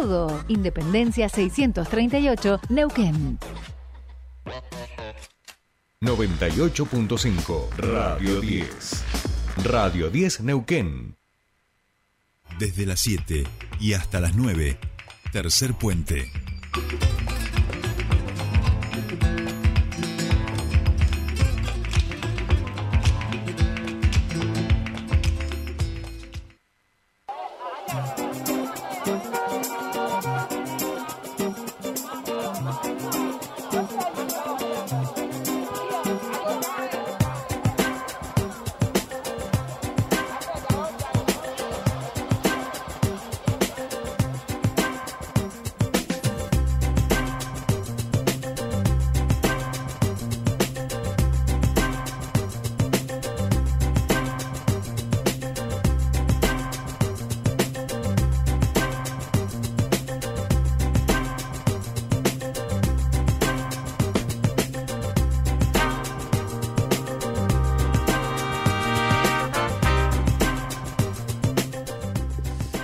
todo. Independencia 638, Neuquén. 98.5 Radio 10. Radio 10 Neuquén. Desde las 7 y hasta las 9. Tercer puente.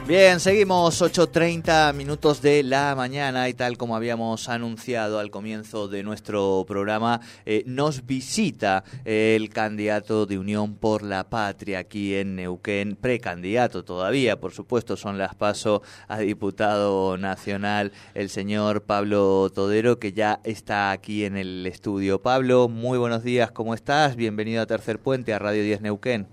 Bien, seguimos 8.30 minutos de la mañana y tal como habíamos anunciado al comienzo de nuestro programa, eh, nos visita el candidato de Unión por la Patria aquí en Neuquén, precandidato todavía, por supuesto, son las paso a diputado nacional, el señor Pablo Todero, que ya está aquí en el estudio. Pablo, muy buenos días, ¿cómo estás? Bienvenido a Tercer Puente, a Radio 10 Neuquén.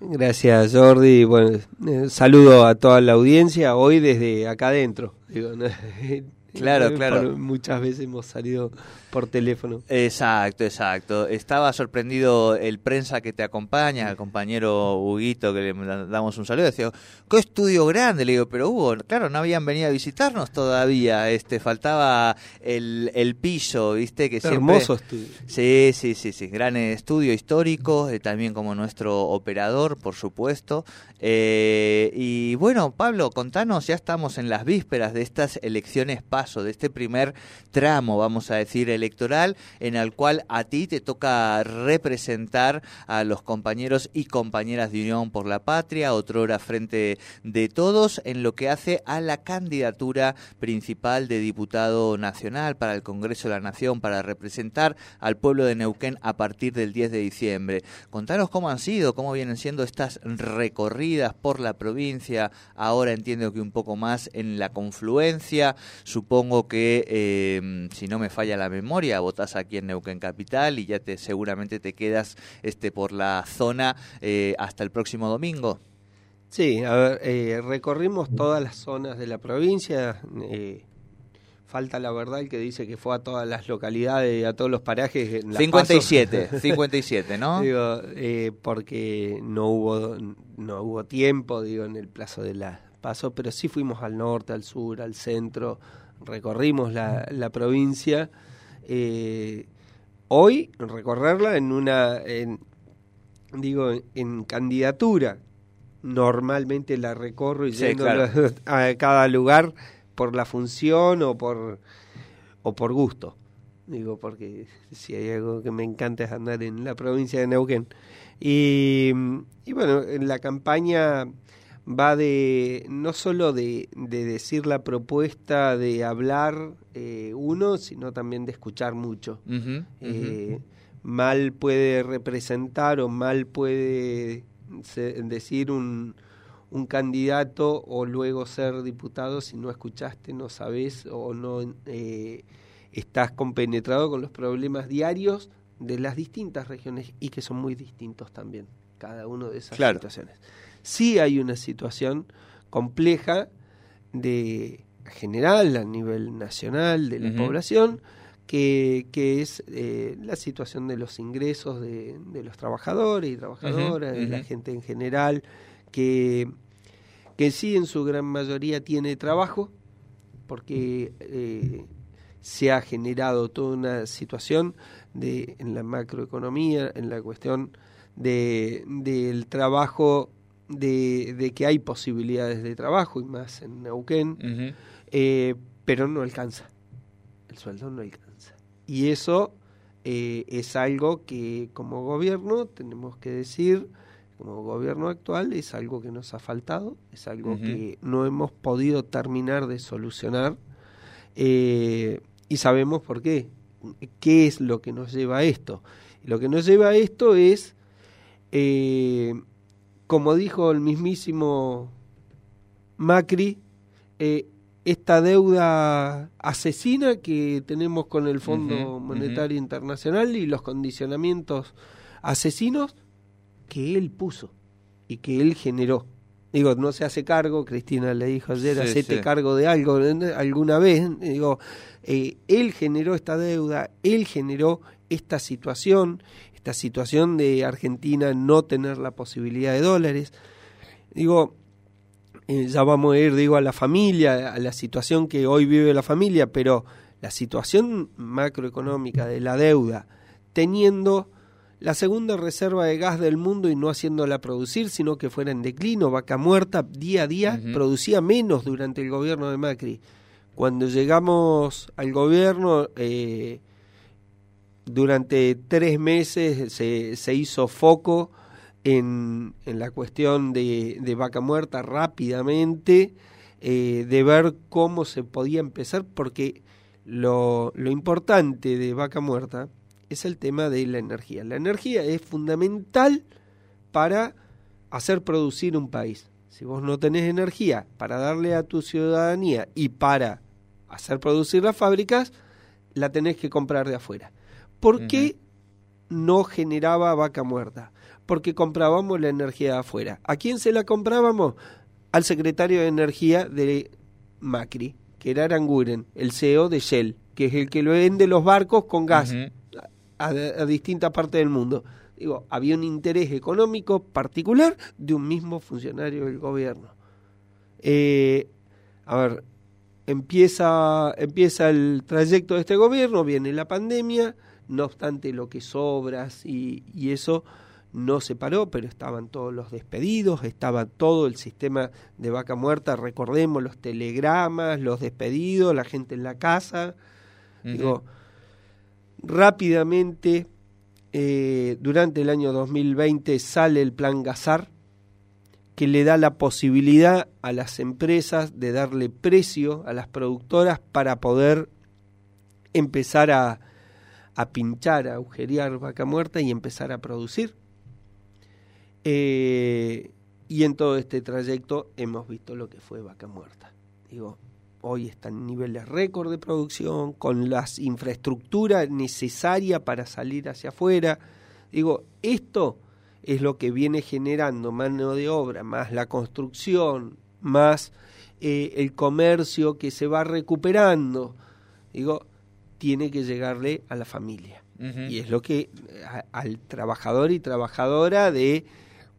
Gracias, Jordi. Bueno, eh, saludo a toda la audiencia hoy desde acá adentro. Claro, claro. muchas veces hemos salido por teléfono. Exacto, exacto. Estaba sorprendido el prensa que te acompaña, el compañero Huguito, que le damos un saludo. Decía, qué estudio grande. Le digo, pero Hugo, claro, no habían venido a visitarnos todavía. Este, faltaba el, el piso, ¿viste? Que Hermoso estudio. Sí, sí, sí, sí. Gran estudio histórico, eh, también como nuestro operador, por supuesto. Eh, y bueno, Pablo, contanos, ya estamos en las vísperas de estas elecciones de este primer tramo, vamos a decir, electoral, en el cual a ti te toca representar a los compañeros y compañeras de Unión por la Patria, otrora frente de todos, en lo que hace a la candidatura principal de diputado nacional para el Congreso de la Nación, para representar al pueblo de Neuquén a partir del 10 de diciembre. Contanos cómo han sido, cómo vienen siendo estas recorridas por la provincia, ahora entiendo que un poco más en la confluencia, supongo supongo que, eh, si no me falla la memoria, votás aquí en Neuquén Capital y ya te seguramente te quedas este por la zona eh, hasta el próximo domingo. Sí, a ver, eh, recorrimos todas las zonas de la provincia. falta la verdad el que dice que fue a todas las localidades, y a todos los parajes. 57, 57, ¿no? digo, porque no hubo, no hubo tiempo, digo, en el plazo de la paso, pero sí fuimos al norte, al sur, al centro, recorrimos la, la provincia. Eh, hoy recorrerla en una, en, digo, en candidatura. Normalmente la recorro y yendo a cada lugar por la función o por, o por gusto. Digo, porque si hay algo que me encanta es andar en la provincia de Neuquén. Y, y bueno, en la campaña va de no solo de, de decir la propuesta de hablar eh, uno, sino también de escuchar mucho. Eh, mal puede representar o mal puede decir un, un candidato o luego ser diputado si no escuchaste, no sabes o no eh, estás compenetrado con los problemas diarios de las distintas regiones y que son muy distintos también cada uno de esas situaciones sí hay una situación compleja de general a nivel nacional de la población que, que es eh, la situación de los ingresos de, de los trabajadores y trabajadoras, de la gente en general, que, que sí en su gran mayoría tiene trabajo, porque eh, se ha generado toda una situación de, en la macroeconomía, en la cuestión de, del trabajo de, de, que hay posibilidades de trabajo y más en Neuquén, eh, pero no alcanza. El sueldo no alcanza. Y eso eh, es algo que como gobierno tenemos que decir como gobierno actual es algo que nos ha faltado, es algo que no hemos podido terminar de solucionar eh, y sabemos por qué, qué es lo que nos lleva a esto. lo que nos lleva a esto es, eh, como dijo el mismísimo Macri, eh, esta deuda asesina que tenemos con el Fondo Monetario Internacional y los condicionamientos asesinos que él puso y que él generó. Digo, no se hace cargo, Cristina le dijo ayer, hacete cargo de algo alguna vez. Digo, eh, él generó esta deuda, él generó esta situación, esta situación de Argentina no tener la posibilidad de dólares. Digo, eh, ya vamos a ir, digo, a la familia, a la situación que hoy vive la familia, pero la situación macroeconómica de la deuda, teniendo la segunda reserva de gas del mundo y no haciéndola producir, sino que fuera en declino, vaca muerta, día a día, producía menos durante el gobierno de Macri. Cuando llegamos al gobierno, eh, durante tres meses se, se hizo foco en, en la cuestión de, de, vaca muerta rápidamente, eh, de ver cómo se podía empezar, porque lo, lo importante de vaca muerta es el tema de la energía. La energía es fundamental para hacer producir un país. Si vos no tenés energía para darle a tu ciudadanía y para hacer producir las fábricas, la tenés que comprar de afuera. ¿Por qué no generaba vaca muerta? Porque comprábamos la energía de afuera. ¿A quién se la comprábamos? Al secretario de Energía de Macri, que era Aranguren, el CEO de Shell, que es el que lo vende los barcos con gas a, distintas partes del mundo. Digo, había un interés económico particular de un mismo funcionario del gobierno. Eh, a ver, empieza, empieza el trayecto de este gobierno, viene la pandemia, no obstante lo que sobras y, y eso no se paró, pero estaban todos los despedidos, estaba todo el sistema de vaca muerta, recordemos los telegramas, los despedidos, la gente en la casa. Digo, Rápidamente, eh, durante el año 2020 sale el plan Gazar, que le da la posibilidad a las empresas de darle precio a las productoras para poder empezar a, a pinchar, a agujerear vaca muerta y empezar a producir. Eh, y en todo este trayecto hemos visto lo que fue vaca muerta. Digo, hoy están niveles récord de producción, con las infraestructuras necesarias para salir hacia afuera. Digo, esto es lo que viene generando mano de obra, más la construcción, más eh, el comercio que se va recuperando. Digo, tiene que llegarle a la familia. Y es lo que al trabajador y trabajadora de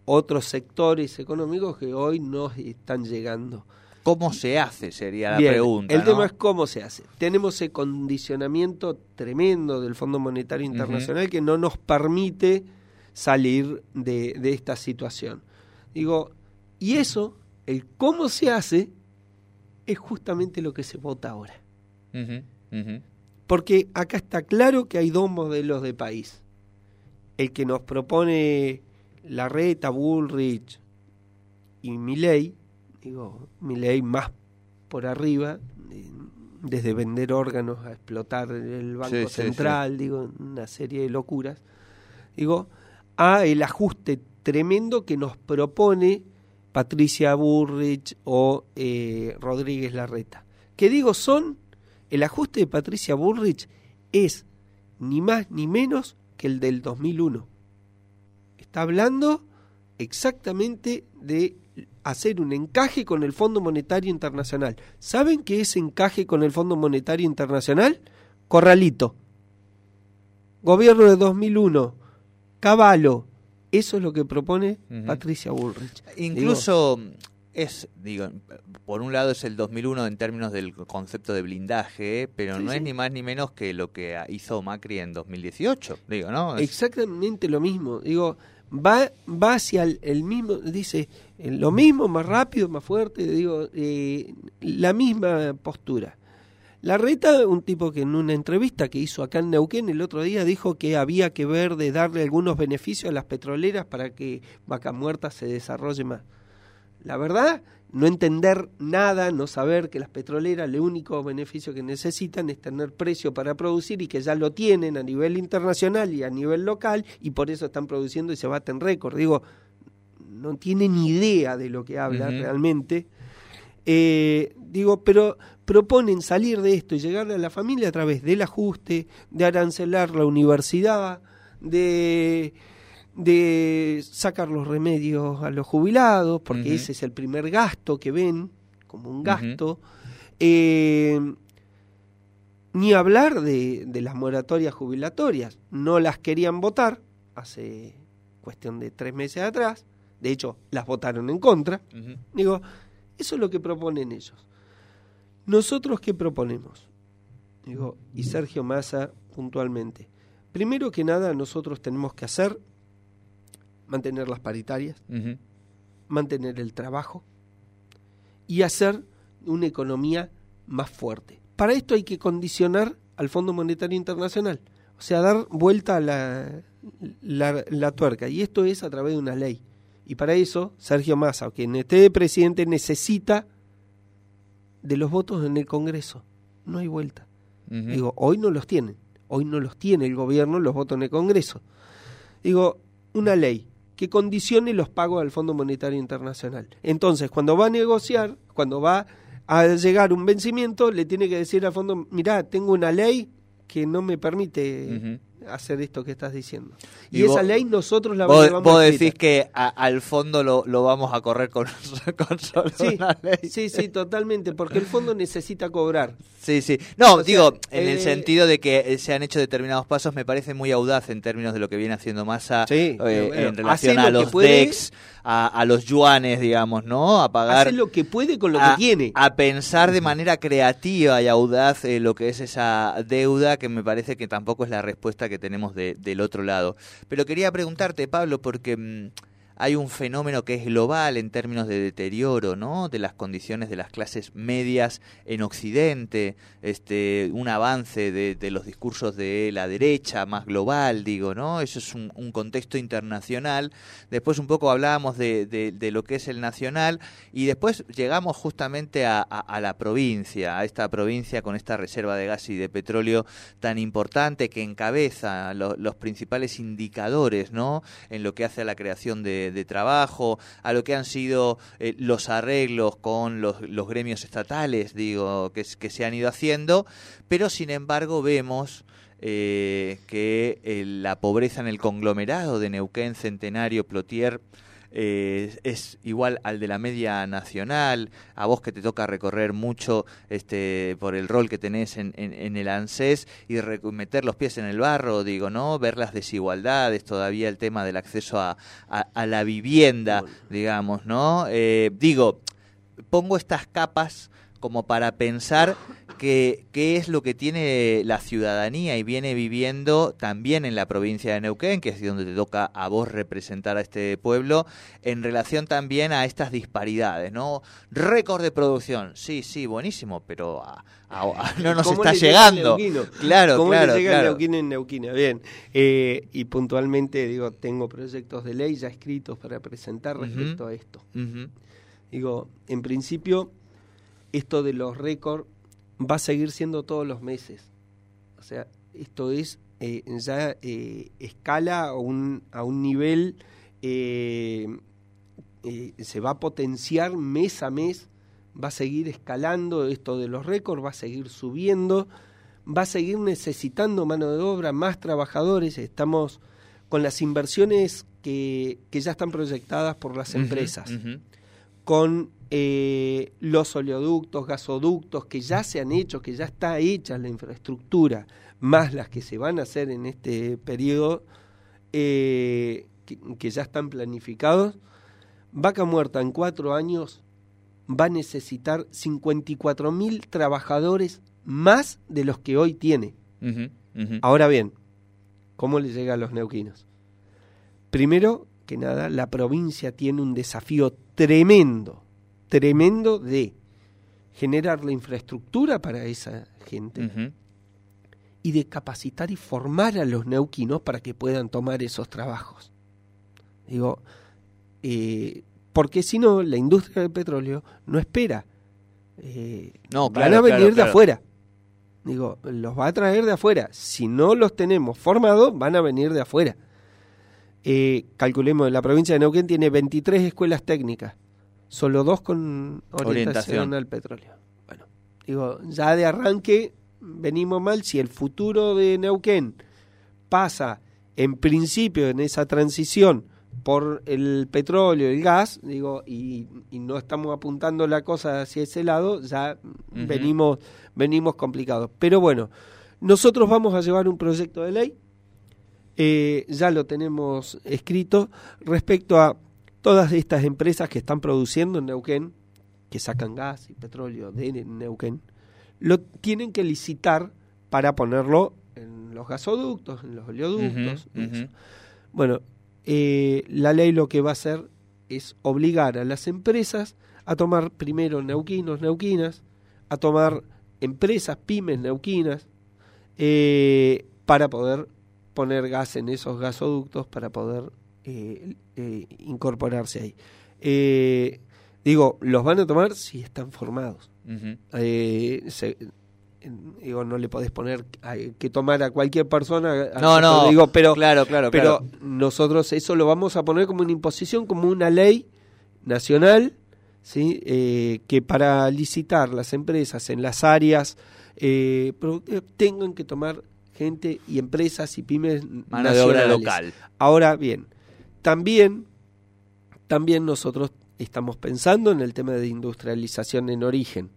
otros sectores económicos que hoy no están llegando. ¿Cómo se hace? Sería la pregunta. El tema es cómo se hace. Tenemos ese condicionamiento tremendo del Fondo Monetario Internacional que no nos permite salir de, esta situación. Digo, y eso, el cómo se hace, es justamente lo que se vota ahora. Porque acá está claro que hay dos modelos de país. El que nos propone la Reta, Bullrich y Milley, digo, mi ley más por arriba, eh, desde vender órganos a explotar el Banco Central, digo, una serie de locuras, digo, a el ajuste tremendo que nos propone Patricia Burrich o eh, Rodríguez Larreta. Que digo, son, el ajuste de Patricia Burrich es ni más ni menos que el del 2001. Está hablando exactamente de hacer un encaje con el Fondo Monetario Internacional. ¿Saben qué es encaje con el Fondo Monetario Internacional? Corralito. Gobierno de 2001. Caballo. Eso es lo que propone Patricia Bullrich. Incluso es, digo, por un lado es el 2001 en términos del concepto de blindaje, pero no es ni más ni menos que lo que hizo Macri en 2018, digo, ¿no? Exactamente lo mismo. Digo, va, va hacia el, mismo, dice, lo mismo, más rápido, más fuerte, digo, eh, la misma postura. La Reta, un tipo que en una entrevista que hizo acá en Neuquén el otro día dijo que había que ver de darle algunos beneficios a las petroleras para que Vaca Muerta se desarrolle más. La verdad, no entender nada, no saber que las petroleras el único beneficio que necesitan es tener precio para producir y que ya lo tienen a nivel internacional y a nivel local y por eso están produciendo y se baten récord. Digo, no tienen idea de lo que habla realmente. Eh, digo, pero proponen salir de esto y llegar a la familia a través del ajuste, de arancelar la universidad, de, de sacar los remedios a los jubilados, porque ese es el primer gasto que ven como un gasto. Eh, ni hablar de, de, las moratorias jubilatorias. No las querían votar hace cuestión de tres meses atrás. De hecho, las votaron en contra. Digo, eso es lo que proponen ellos. ¿Nosotros qué proponemos? Digo, y Sergio Massa puntualmente. Primero que nada, nosotros tenemos que hacer mantener las paritarias, mantener el trabajo y hacer una economía más fuerte. Para esto hay que condicionar al Fondo Monetario Internacional, o sea, dar vuelta a la, la, la tuerca. Y esto es a través de una ley. Y para eso, Sergio Massa, quien esté presidente, necesita de los votos en el Congreso. No hay vuelta. Digo, hoy no los tienen. Hoy no los tiene el gobierno los votos en el Congreso. Digo, una ley que condicione los pagos al Fondo Monetario Internacional. Entonces, cuando va a negociar, cuando va a llegar un vencimiento, le tiene que decir al fondo, mirá, tengo una ley que no me permite hacer esto que estás diciendo. Y, esa ley nosotros la vos, vos decís que al fondo lo, lo, vamos a correr con, con solo sí, una ley. Sí, sí, totalmente, porque el fondo necesita cobrar. Sí, sí. No, digo, en el eh, sentido de que eh, se han hecho determinados pasos, me parece muy audaz en términos de lo que viene haciendo Massa sí, eh, en relación a los DEX, a, a, los yuanes, digamos, ¿no? A pagar... Hace lo que puede con lo que tiene. A pensar de manera creativa y audaz lo que es esa deuda, que me parece que tampoco es la respuesta que tenemos de, del otro lado. Pero quería preguntarte, Pablo, porque... Hay un fenómeno que es global en términos de deterioro, ¿no? De las condiciones de las clases medias en Occidente, este, un avance de, los discursos de la derecha más global, digo, ¿no? Eso es un, contexto internacional. Después un poco hablábamos de, lo que es el nacional y después llegamos justamente a, a, la provincia, a esta provincia con esta reserva de gas y de petróleo tan importante que encabeza lo, los principales indicadores, ¿no? En lo que hace a la creación de de, trabajo, a lo que han sido eh, los arreglos con los, los, gremios estatales, digo, que, se han ido haciendo, pero sin embargo vemos eh, que eh, la pobreza en el conglomerado de Neuquén, Centenario, Plotier, eh, es igual al de la media nacional, a vos que te toca recorrer mucho este, por el rol que tenés en, en, en el ANSES y meter los pies en el barro, digo, ¿no? Ver las desigualdades, todavía el tema del acceso a, a, a la vivienda, digamos, ¿no? Eh, digo, pongo estas capas como para pensar que, qué es lo que tiene la ciudadanía y viene viviendo también en la provincia de Neuquén, que es donde te toca a vos representar a este pueblo, en relación también a estas disparidades, ¿no? Récord de producción, sí, sí, buenísimo, pero a, a, a, no nos está llegando. Claro, ¿Cómo claro, le llega claro. en Neuquina? Bien, eh, y puntualmente digo, tengo proyectos de ley ya escritos para presentar respecto uh -huh. a esto. Uh -huh. Digo, en principio esto de los récords va a seguir siendo todos los meses. O sea, esto es eh, ya eh, escala a un, a un nivel, eh, se va a potenciar mes a mes, va a seguir escalando esto de los récords, va a seguir subiendo, va a seguir necesitando mano de obra, más trabajadores, estamos con las inversiones que, que ya están proyectadas por las empresas. Uh -huh, uh -huh. Con eh, los oleoductos, gasoductos que ya se han hecho, que ya está hecha la infraestructura, más las que se van a hacer en este periodo, eh, que, que, ya están planificados, Vaca Muerta en cuatro años va a necesitar 54 mil trabajadores más de los que hoy tiene. Uh -huh, uh -huh. Ahora bien, ¿cómo le llega a los neuquinos? Primero que nada, la provincia tiene un desafío tremendo tremendo de generar la infraestructura para esa gente y de capacitar y formar a los neuquinos para que puedan tomar esos trabajos. Digo, eh, porque si no, la industria del petróleo no espera. Eh, No, van claro, a venir claro, de afuera. Digo, los va a traer de afuera. Si no los tenemos formados, van a venir de afuera. Eh, calculemos, la provincia de Neuquén tiene 23 escuelas técnicas, solo dos con orientación, Orientación. al petróleo. Bueno, digo, ya de arranque venimos mal. Si el futuro de Neuquén pasa en principio en esa transición por el petróleo, el gas, digo, y, y no estamos apuntando la cosa hacia ese lado, ya venimos, venimos complicados. Pero bueno, nosotros vamos a llevar un proyecto de ley, eh, ya lo tenemos escrito, respecto a todas estas empresas que están produciendo en Neuquén, que sacan gas y petróleo de Neuquén, lo tienen que licitar para ponerlo en los gasoductos, en los oleoductos. Bueno, eh, la ley lo que va a hacer es obligar a las empresas a tomar primero neuquinos, neuquinas, a tomar empresas, pymes neuquinas, eh, para poder poner gas en esos gasoductos, para poder eh, eh, incorporarse ahí. Eh, digo, los van a tomar si están formados. Eh, se- digo, no le podés poner a- que tomar a cualquier persona. a- No, no, digo, pero, claro, claro, pero claro. nosotros eso lo vamos a poner como una imposición, como una ley nacional, ¿sí? Eh, que para licitar las empresas en las áreas eh, tengan que tomar gente y empresas y pymes Mano de obra nacionales. local. Ahora bien, también, también nosotros estamos pensando en el tema de industrialización en origen,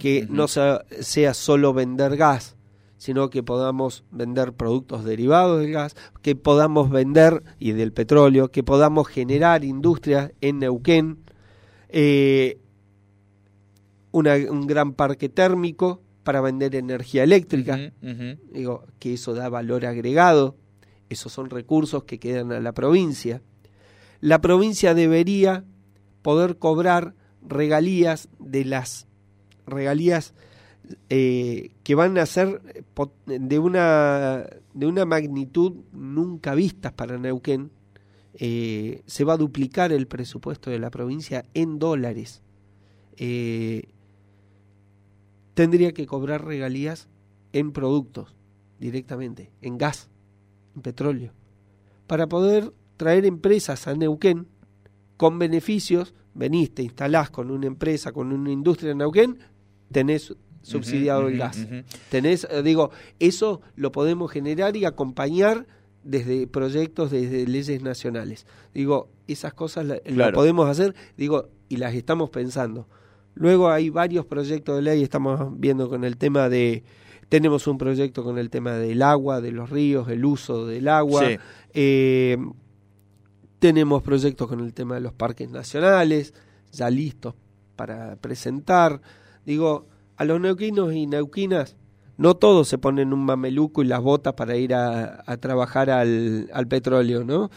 que no sea, sea solo vender gas, sino que podamos vender productos derivados del gas, que podamos vender y del petróleo, que podamos generar industria en Neuquén, eh, una- un gran parque térmico para vender energía eléctrica digo, que eso da valor agregado, esos son recursos que quedan a la provincia. La provincia debería poder cobrar regalías de las regalías eh, que van a ser eh, de una de una magnitud nunca vistas para Neuquén. Eh, se va a duplicar el presupuesto de la provincia en dólares. Eh, tendría que cobrar regalías en productos directamente, en gas, en petróleo, para poder traer empresas a Neuquén con beneficios. Venís, te instalás con una empresa, con una industria en Neuquén, tenés subsidiado el gas. Tenés, eh, digo, eso lo podemos generar y acompañar desde proyectos, desde leyes nacionales. Digo, esas cosas la- lo Claro. podemos hacer, digo, y las estamos pensando. Luego hay varios proyectos de ley, estamos viendo con el tema de, tenemos un proyecto con el tema del agua, de los ríos, el uso del agua. Sí. Eh, tenemos proyectos con el tema de los parques nacionales, ya listos para presentar. Digo, a los neuquinos y neuquinas, no todos se ponen un mameluco y las botas para ir a, a trabajar al, al petróleo, ¿no?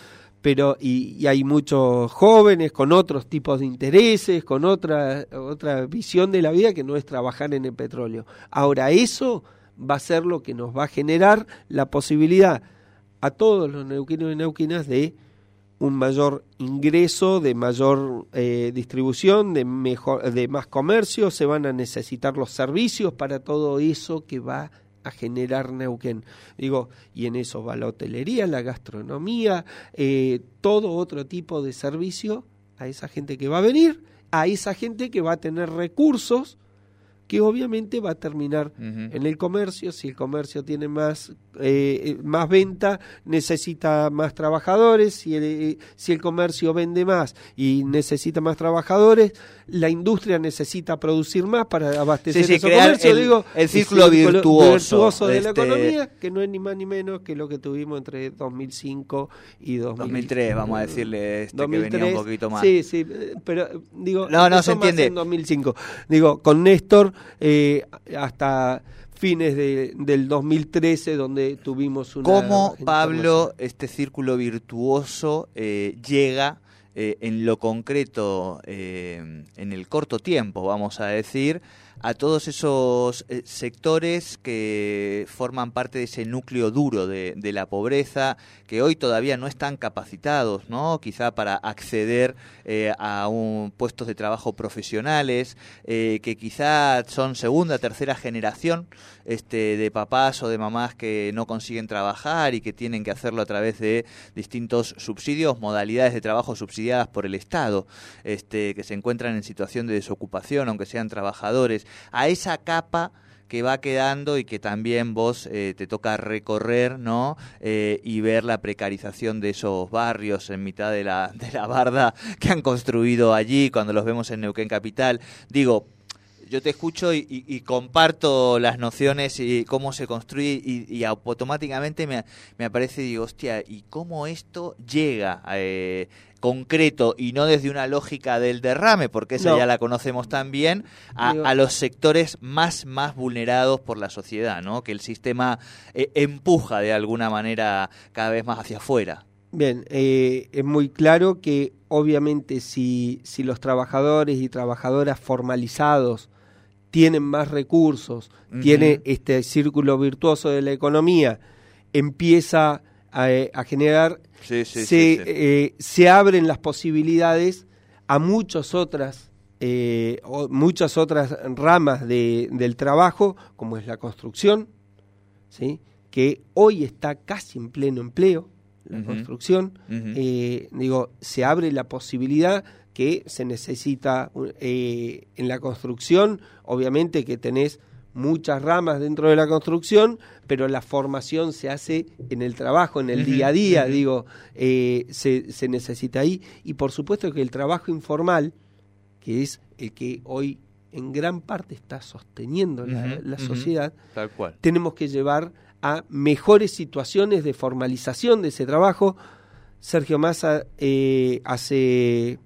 Pero, y, y hay muchos jóvenes con otros tipos de intereses, con otra, otra visión de la vida que no es trabajar en el petróleo. Ahora, eso va a ser lo que nos va a generar la posibilidad a todos los neuquinos y neuquinas de un mayor ingreso, de mayor eh, distribución, de mejor, de más comercio, se van a necesitar los servicios para todo eso que va a generar Neuquén. Digo, y en eso va la hotelería, la gastronomía, eh, todo otro tipo de servicio a esa gente que va a venir, a esa gente que va a tener recursos que obviamente va a terminar en el comercio, si el comercio tiene más, eh, más venta, necesita más trabajadores, si el, eh, si el comercio vende más y necesita más trabajadores, la industria necesita producir más para abastecer Sí, sí, esos crear comercios, el- digo, el círculo círculo virtuoso, de la este- economía, que no es ni más ni menos que lo que tuvimos entre 2005 y 2000, 2003, vamos a decirle este, que venía un 2003, poquito más. Sí, sí, eh, pero eh, digo, No, no, se entiende. en 2005. Digo, con Néstor eh, hasta fines de, del 2013 donde tuvimos una ¿Cómo, Pablo, este círculo virtuoso eh, llega eh, en lo concreto, eh, en el corto tiempo, vamos a decir, a todos esos eh, sectores que forman parte de ese núcleo duro de, la pobreza, que hoy todavía no están capacitados, ¿no? Quizá para acceder eh, a un, puestos de trabajo profesionales, eh, que quizá son segunda, tercera generación este, de papás o de mamás que no consiguen trabajar y que tienen que hacerlo a través de distintos subsidios, modalidades de trabajo subsidiadas por el Estado, este, que se encuentran en situación de desocupación, aunque sean trabajadores a esa capa que va quedando y que también vos eh, te toca recorrer, ¿no? Eh, y ver la precarización de esos barrios en mitad de la, de la barda que han construido allí cuando los vemos en Neuquén Capital. Digo, yo te escucho y, y, y, comparto las nociones y cómo se construye y, y automáticamente me, me, aparece y digo, hostia, ¿y cómo esto llega eh, concreto y no desde una lógica del derrame, porque esa no. ya la conocemos también, a, a, los sectores más, más vulnerados por la sociedad, ¿no? que el sistema eh, empuja de alguna manera cada vez más hacia afuera? Bien, eh, es muy claro que obviamente si, si los trabajadores y trabajadoras formalizados tienen más recursos, uh -huh. tiene este círculo virtuoso de la economía, empieza a, a generar, sí, sí, se, sí, eh, se, abren las posibilidades a muchas otras, eh, muchas otras ramas de, del trabajo, como es la construcción, ¿sí? que hoy está casi en pleno empleo, la uh -huh. construcción, uh -huh. eh, digo, se abre la posibilidad que se necesita eh, en la construcción, obviamente que tenés muchas ramas dentro de la construcción, pero la formación se hace en el trabajo, en el uh -huh. día a día, uh -huh. digo, eh, se, se, necesita ahí. Y por supuesto que el trabajo informal, que es el que hoy en gran parte está sosteniendo uh -huh. la, la, sociedad, Tal cual. tenemos que llevar a mejores situaciones de formalización de ese trabajo. Sergio Massa eh, hace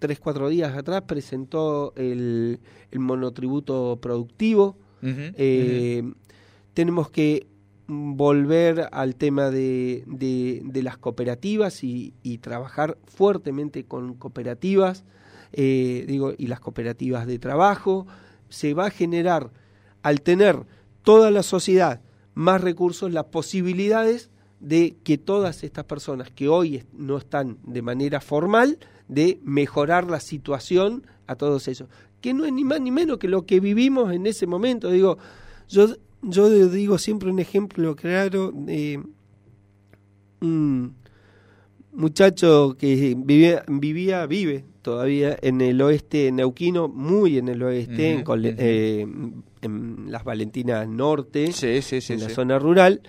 tres, cuatro días atrás presentó el, el monotributo productivo. Uh -huh, eh, uh -huh. Tenemos que volver al tema de, de, de las cooperativas y, y, trabajar fuertemente con cooperativas, eh, digo, y las cooperativas de trabajo. Se va a generar, al tener toda la sociedad más recursos, las posibilidades de que todas estas personas que hoy no están de manera formal, de mejorar la situación a todos ellos. Que no es ni más ni menos que lo que vivimos en ese momento. Digo, yo, yo digo siempre un ejemplo claro de un muchacho que vivía, vivía vive todavía en el oeste neuquino, muy en el oeste, uh -huh, en, Cole, uh -huh. eh, en, las Valentinas Norte, sí, sí, sí, en la zona rural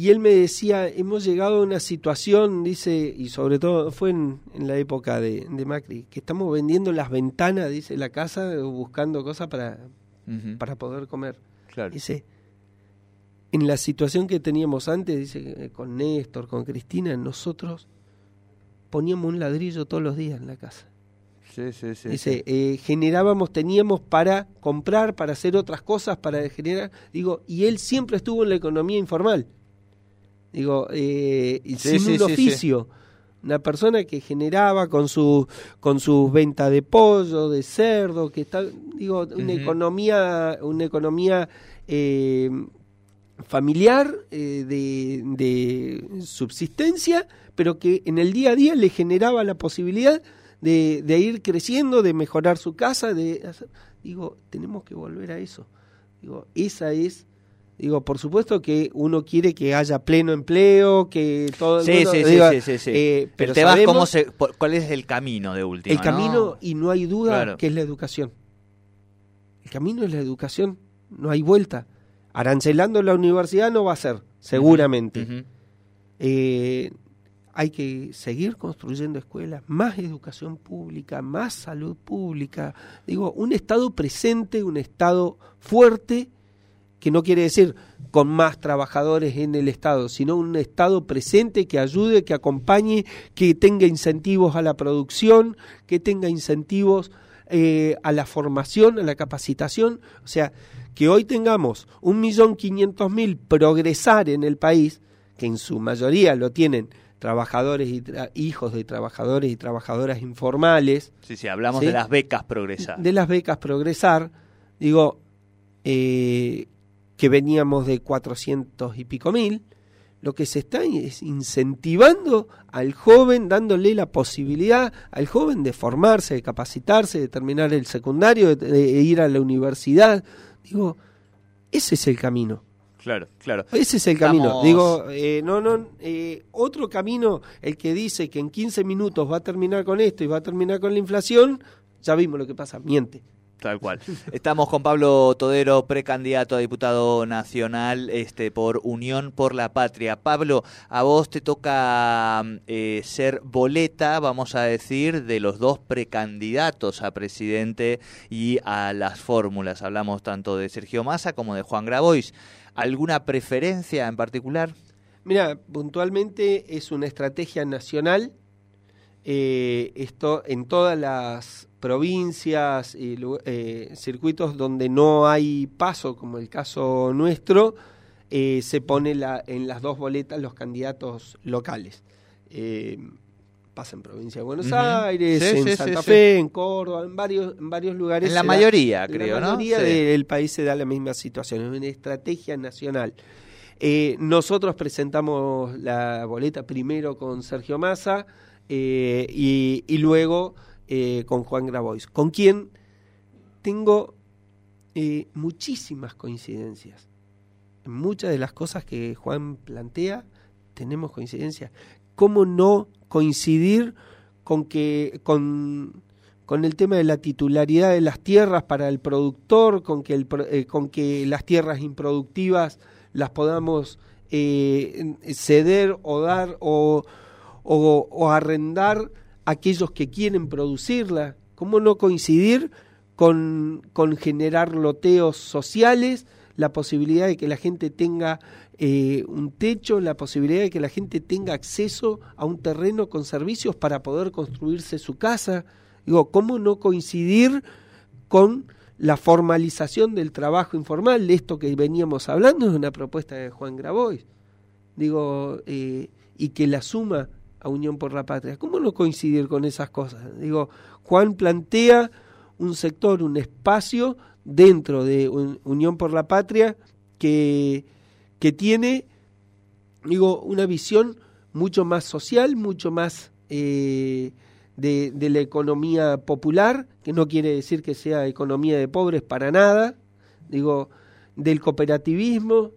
y él me decía, hemos llegado a una situación, dice, y sobre todo fue en, en la época de, de, Macri, que estamos vendiendo las ventanas, dice, la casa, buscando cosas para, uh -huh. para poder comer. Claro. Dice, en la situación que teníamos antes, dice, con Néstor, con Cristina, nosotros poníamos un ladrillo todos los días en la casa. Sí, sí, sí, dice. Eh, generábamos, teníamos para comprar, para hacer otras cosas, para generar, digo, y él siempre estuvo en la economía informal digo, eh, sí, sin sí, un oficio. Una persona que generaba con su con sus ventas de pollo, de cerdo, que está, digo, una uh -huh. economía, una economía eh, familiar eh, de, de, subsistencia, pero que en el día a día le generaba la posibilidad de, de ir creciendo, de mejorar su casa, de hacer, digo, tenemos que volver a eso. Digo, esa es Digo, por supuesto que uno quiere que haya pleno empleo, que todo el sí, mundo... Sí, diga, sí, sí, sí, eh, pero te sabemos, cómo se, por, cuál es el camino de última, El camino, ¿no? y no hay duda, claro. que es la educación. El camino es la educación, no hay vuelta. Arancelando la universidad no va a ser, seguramente. Uh -huh. eh, hay que seguir construyendo escuelas, más educación pública, más salud pública. Digo, un Estado presente, un Estado fuerte que no quiere decir con más trabajadores en el Estado, sino un Estado presente que ayude, que acompañe, que tenga incentivos a la producción, que tenga incentivos eh, a la formación, a la capacitación. O sea, que hoy tengamos un millón quinientos mil progresar en el país, que en su mayoría lo tienen trabajadores y tra- hijos de trabajadores y trabajadoras informales, Sí, sí, hablamos Sí. de las becas progresar. de las becas Progresar, digo, eh, que veníamos de 400 y pico mil, lo que se está es incentivando al joven, dándole la posibilidad al joven de formarse, de capacitarse, de terminar el secundario, de, de ir a la universidad. Digo, ese es el camino. Claro, claro. Ese es el camino. Estamos- Digo, eh, no, no, eh, otro camino, el que dice que en 15 minutos va a terminar con esto y va a terminar con la inflación, ya vimos lo que pasa, miente. Tal cual. Estamos con Pablo Todero, precandidato a diputado nacional este, por Unión por la Patria. Pablo, a vos te toca eh, ser boleta, vamos a decir, de los dos precandidatos a presidente y a las fórmulas. Hablamos tanto de Sergio Massa como de Juan Grabois. ¿Alguna preferencia en particular? Mira, puntualmente es una estrategia nacional. eh, esto en todas las provincias y eh, circuitos donde no hay paso, como el caso nuestro, eh, se pone la, en las dos boletas los candidatos locales. Eh, pasa en provincia de Buenos. Aires, Sí, en sí, Santa sí, Fe, en Córdoba, en varios, en varios lugares. En la da- mayoría, en creo, la ¿no? mayoría del país se da la misma situación, es una estrategia nacional. Eh, nosotros presentamos la boleta primero con Sergio Massa y, y luego eh, con Juan Grabois, con quien tengo eh, muchísimas coincidencias. En muchas de las cosas que Juan plantea tenemos coincidencias. ¿Cómo no coincidir con que con, el tema de la titularidad de las tierras para el productor, con que, el, eh, con que las tierras improductivas las podamos eh, ceder o dar o, arrendar aquellos que quieren producirla? ¿Cómo no coincidir con, con generar loteos sociales, la posibilidad de que la gente tenga eh, un techo, la posibilidad de que la gente tenga acceso a un terreno con servicios para poder construirse su casa? Digo, ¿cómo no coincidir con la formalización del trabajo informal, de esto que veníamos hablando, es una propuesta de Juan Grabois, digo, eh, y que la suma a Unión por la Patria. ¿Cómo no coincidir con esas cosas? Digo, Juan plantea un sector, un espacio dentro de Un- Unión por la Patria que, que tiene, digo, una visión mucho más social, mucho más eh, de, de la economía popular, que no quiere decir que sea economía de pobres para nada, digo, del cooperativismo,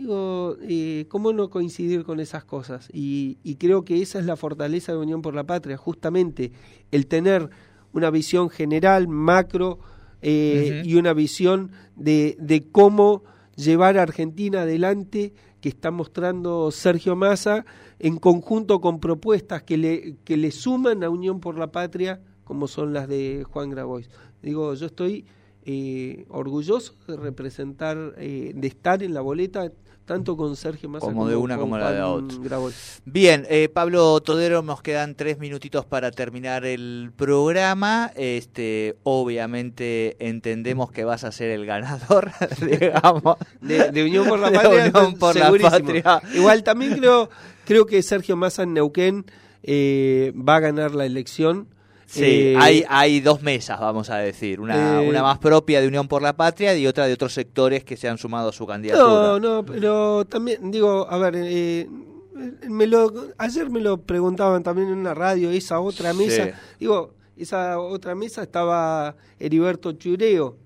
digo, eh, ¿cómo no coincidir con esas cosas? Y, y creo que esa es la fortaleza de Unión por la Patria, justamente el tener una visión general, macro, eh, y una visión de, de cómo llevar a Argentina adelante que está mostrando Sergio Massa en conjunto con propuestas que le, que le suman a Unión por la Patria, como son las de Juan Grabois. Digo, yo estoy eh, orgulloso de representar, eh, de estar en la boleta, tanto con Sergio Massa Como de una como la de otra. Grabois. Bien, eh, Pablo Todero, nos quedan tres minutitos para terminar el programa. Este, obviamente entendemos que vas a ser el ganador, digamos. De, de Unión por la De Patria, Unión por la. Patria. Igual también creo, creo que Sergio Massa en Neuquén eh, va a ganar la elección. Sí, Eh, hay, hay dos mesas, vamos a decir. Una, eh, una más propia de Unión por la Patria y otra de otros sectores que se han sumado a su candidatura. No, no, pero también digo, a ver, eh, me lo, ayer me lo preguntaban también en una radio, esa otra mesa, Sí. digo, esa otra mesa estaba Heriberto Chureo.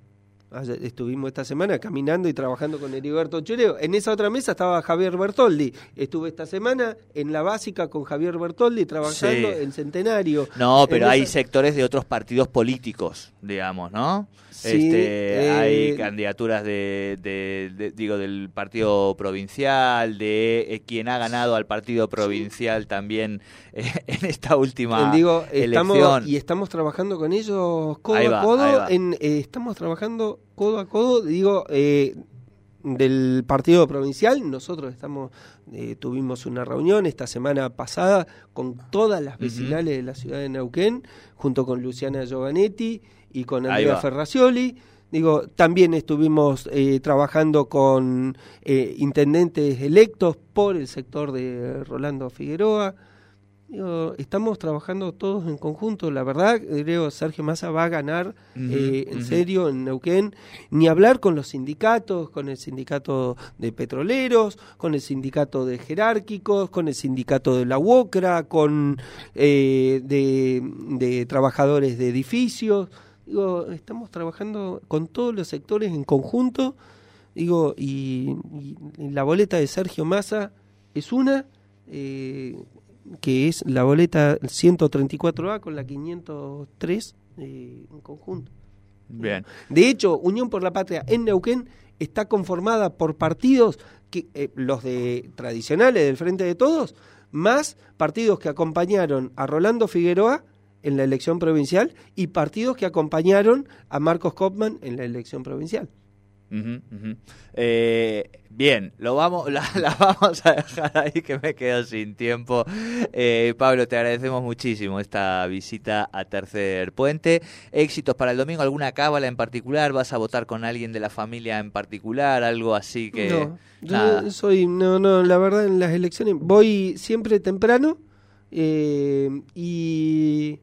Estuvimos esta semana caminando y trabajando con Heriberto Chureo. En esa otra mesa estaba Javier Bertoldi. Estuve esta semana en la básica con Javier Bertoldi trabajando Sí. en Centenario. No, pero En hay esa- sectores de otros partidos políticos, digamos, ¿no? Sí, este, eh, hay candidaturas de, de- de- digo, del partido provincial, de eh, quien ha ganado al partido provincial también eh, en esta última Eh, Digo, estamos, elección. y estamos trabajando con ellos codo a codo. En, eh, estamos trabajando codo a codo, digo, eh, del partido provincial. Nosotros estamos eh, tuvimos una reunión esta semana pasada con todas las vecinales de la ciudad de Neuquén, junto con Luciana Giovanetti y con Andrea. Ferracioli. Digo, también estuvimos eh, trabajando con eh, intendentes electos por el sector de Rolando Figueroa. Digo, estamos trabajando todos en conjunto. La verdad, creo Sergio Massa va a ganar eh, en serio en Neuquén. Ni hablar con los sindicatos, con el sindicato de petroleros, con el sindicato de jerárquicos, con el sindicato de la UOCRA, con eh, de, de trabajadores de edificios. Digo, estamos trabajando con todos los sectores en conjunto. Digo, y, y- y la boleta de Sergio Massa es una. eh, que es la boleta 134A con la 503 eh, en conjunto. Bien. De hecho, Unión por la Patria en Neuquén está conformada por partidos que eh, los de tradicionales del Frente de Todos, más partidos que acompañaron a Rolando Figueroa en la elección provincial y partidos que acompañaron a Marcos Kopman en la elección provincial. Eh, bien, lo vamos, la, la vamos a dejar ahí que me quedo sin tiempo. Eh, Pablo, te agradecemos muchísimo esta visita a Tercer Puente. Éxitos para el domingo, alguna cábala en particular, vas a votar con alguien de la familia en particular, algo así que no, yo soy, no, no, la verdad en las elecciones voy siempre temprano eh, y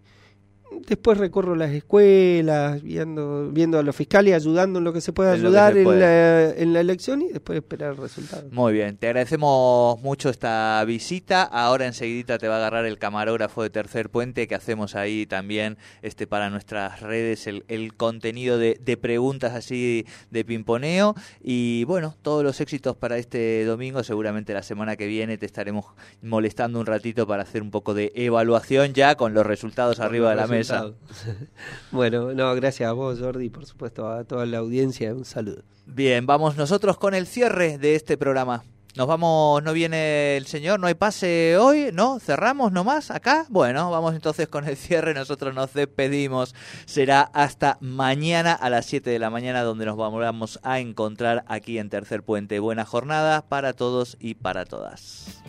después recorro las escuelas, viendo, viendo a los fiscales, ayudando en lo que se pueda ayudar se en la, en la elección y después esperar el resultado. Muy bien, te agradecemos mucho esta visita. Ahora enseguidita te va a agarrar el camarógrafo de Tercer Puente que hacemos ahí también este para nuestras redes el, el contenido de, de preguntas así de pimponeo. Y bueno, todos los éxitos para este domingo. Seguramente la semana que viene te estaremos molestando un ratito para hacer un poco de evaluación ya con los resultados arriba de la mesa. bueno, no, gracias a vos, Jordi, y por supuesto a toda la audiencia, un saludo. Bien, vamos nosotros con el cierre de este programa. Nos vamos, no viene el señor, no hay pase hoy, ¿no? Cerramos nomás acá. Bueno, vamos entonces con el cierre, nosotros nos despedimos. Será hasta mañana a las 7 de la mañana donde nos vamos a encontrar aquí en Tercer Puente. Buena jornada para todos y para todas.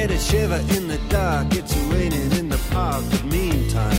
get a shiver in the dark. It's raining in the park, but meantime.